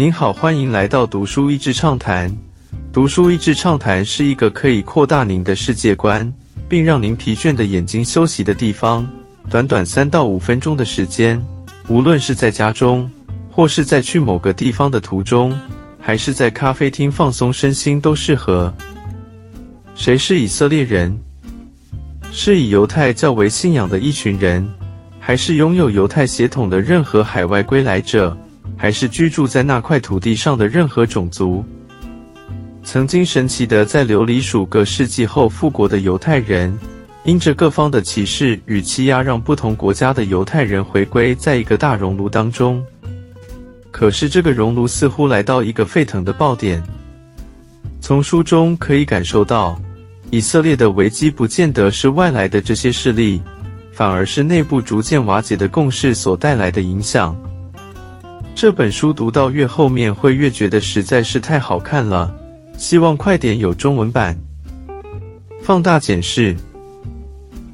您好，欢迎来到读书益智畅谈。读书益智畅谈是一个可以扩大您的世界观，并让您疲倦的眼睛休息的地方。短短三到五分钟的时间，无论是在家中，或是在去某个地方的途中，还是在咖啡厅放松身心，都适合。谁是以色列人？是以犹太教为信仰的一群人，还是拥有犹太血统的任何海外归来者，还是居住在那块土地上的任何种族？曾经神奇的在流离数个世纪后复国的犹太人，因着各方的歧视与欺压，让不同国家的犹太人回归在一个大熔炉当中。可是这个熔炉似乎来到一个沸腾的爆点。从书中可以感受到。以色列的危机不见得是外来的这些势力，反而是内部逐渐瓦解的共识所带来的影响。这本书读到越后面，会越觉得实在是太好看了，希望快点有中文版。放大检视，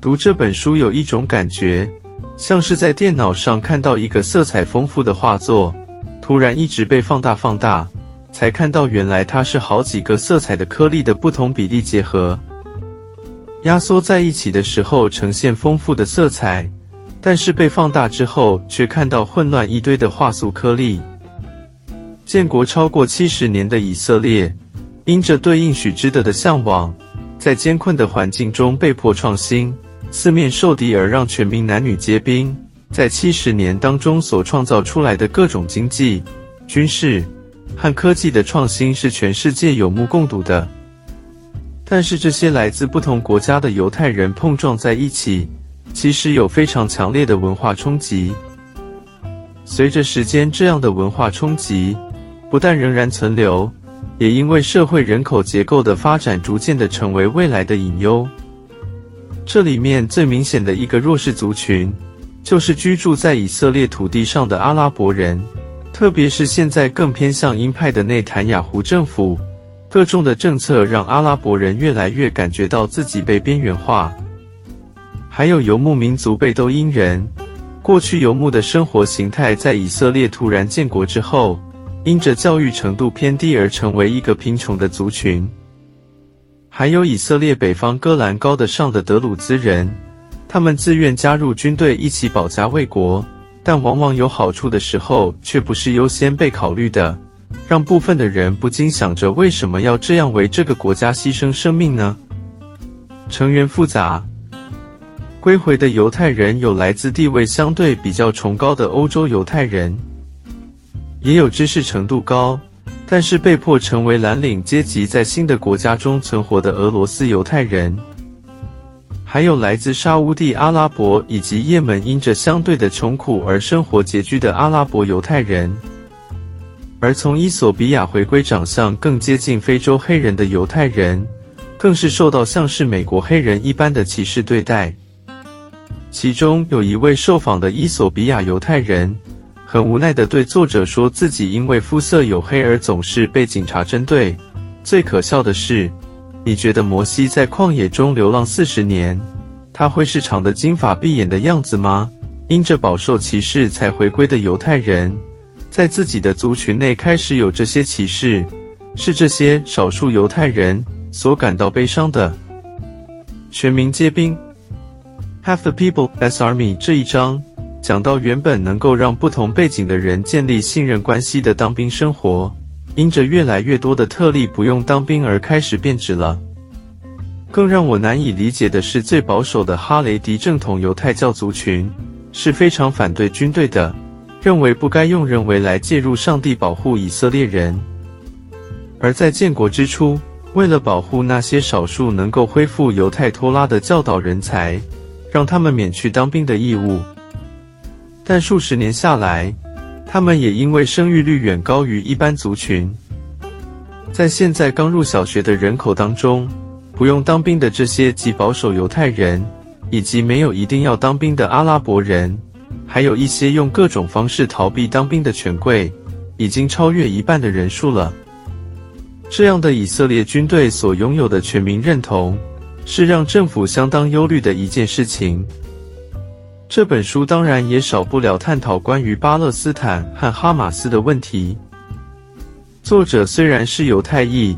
读这本书有一种感觉，像是在电脑上看到一个色彩丰富的画作，突然一直被放大放大。才看到，原来它是好几个色彩的颗粒的不同比例结合，压缩在一起的时候呈现丰富的色彩，但是被放大之后却看到混乱一堆的画素颗粒。建国超过七十年的以色列，因着对应许之德的向往，在艰困的环境中被迫创新，四面受敌而让全民男女皆兵。在七十年当中所创造出来的各种经济、军事。和科技的创新是全世界有目共睹的，但是这些来自不同国家的犹太人碰撞在一起，其实有非常强烈的文化冲击。随着时间，这样的文化冲击不但仍然存留，也因为社会人口结构的发展，逐渐的成为未来的隐忧。这里面最明显的一个弱势族群，就是居住在以色列土地上的阿拉伯人。特别是现在更偏向鹰派的内塔雅胡政府，各种的政策让阿拉伯人越来越感觉到自己被边缘化。还有游牧民族贝都因人，过去游牧的生活形态在以色列突然建国之后，因着教育程度偏低而成为一个贫穷的族群。还有以色列北方戈兰高的上的德鲁兹人，他们自愿加入军队一起保家卫国。但往往有好处的时候，却不是优先被考虑的，让部分的人不禁想着：为什么要这样为这个国家牺牲生命呢？成员复杂，归回的犹太人有来自地位相对比较崇高的欧洲犹太人，也有知识程度高，但是被迫成为蓝领阶级，在新的国家中存活的俄罗斯犹太人。还有来自沙乌地阿拉伯以及也门，因着相对的穷苦而生活拮据的阿拉伯犹太人；而从伊索比亚回归长相更接近非洲黑人的犹太人，更是受到像是美国黑人一般的歧视对待。其中有一位受访的伊索比亚犹太人，很无奈地对作者说自己因为肤色黝黑而总是被警察针对。最可笑的是。你觉得摩西在旷野中流浪四十年，他会是长的金发碧眼的样子吗？因着饱受歧视才回归的犹太人，在自己的族群内开始有这些歧视，是这些少数犹太人所感到悲伤的。全民皆兵，Half the people S Army 这一章讲到原本能够让不同背景的人建立信任关系的当兵生活。因着越来越多的特例不用当兵而开始变质了。更让我难以理解的是，最保守的哈雷迪正统犹太教族群是非常反对军队的，认为不该用人为来介入上帝保护以色列人。而在建国之初，为了保护那些少数能够恢复犹太托拉的教导人才，让他们免去当兵的义务。但数十年下来，他们也因为生育率远高于一般族群，在现在刚入小学的人口当中，不用当兵的这些极保守犹太人，以及没有一定要当兵的阿拉伯人，还有一些用各种方式逃避当兵的权贵，已经超越一半的人数了。这样的以色列军队所拥有的全民认同，是让政府相当忧虑的一件事情。这本书当然也少不了探讨关于巴勒斯坦和哈马斯的问题。作者虽然是犹太裔，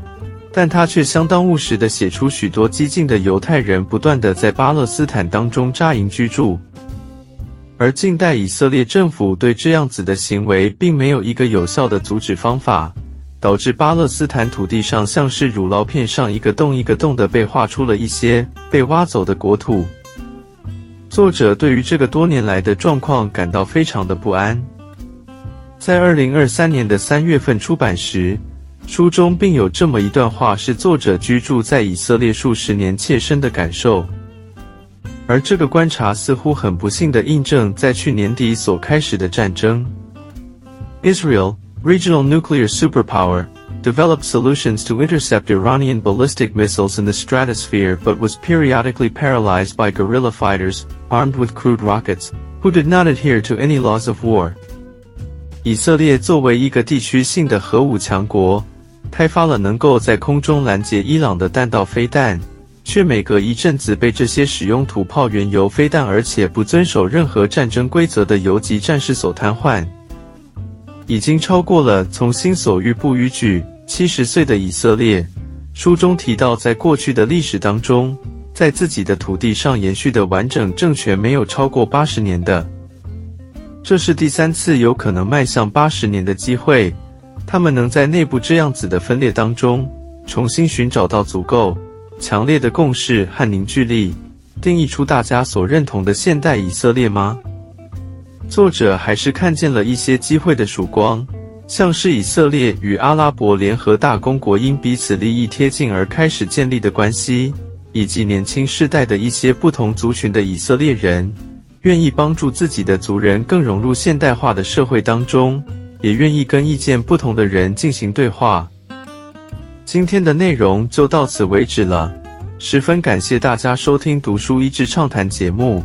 但他却相当务实地写出许多激进的犹太人不断地在巴勒斯坦当中扎营居住，而近代以色列政府对这样子的行为并没有一个有效的阻止方法，导致巴勒斯坦土地上像是乳酪片上一个洞一个洞的被画出了一些被挖走的国土。作者对于这个多年来的状况感到非常的不安。在二零二三年的三月份出版时，书中并有这么一段话，是作者居住在以色列数十年切身的感受。而这个观察似乎很不幸的印证在去年底所开始的战争。Israel, regional nuclear superpower. developed solutions to intercept Iranian ballistic missiles in the stratosphere but was periodically paralyzed by guerrilla fighters, armed with crude rockets, who did not adhere to any laws of war. 以色列作为一个地区性的核武强国，开发了能够在空中拦截伊朗的弹道飞弹，却每隔一阵子被这些使用土炮原油飞弹而且不遵守任何战争规则的游击战士所瘫痪。 已经超过了从心所欲不逾矩。七十岁的以色列，书中提到，在过去的历史当中，在自己的土地上延续的完整政权没有超过八十年的。这是第三次有可能迈向八十年的机会。他们能在内部这样子的分裂当中，重新寻找到足够强烈的共识和凝聚力，定义出大家所认同的现代以色列吗？作者还是看见了一些机会的曙光，像是以色列与阿拉伯联合大公国因彼此利益贴近而开始建立的关系，以及年轻世代的一些不同族群的以色列人，愿意帮助自己的族人更融入现代化的社会当中，也愿意跟意见不同的人进行对话。今天的内容就到此为止了，十分感谢大家收听读书一志畅谈节目。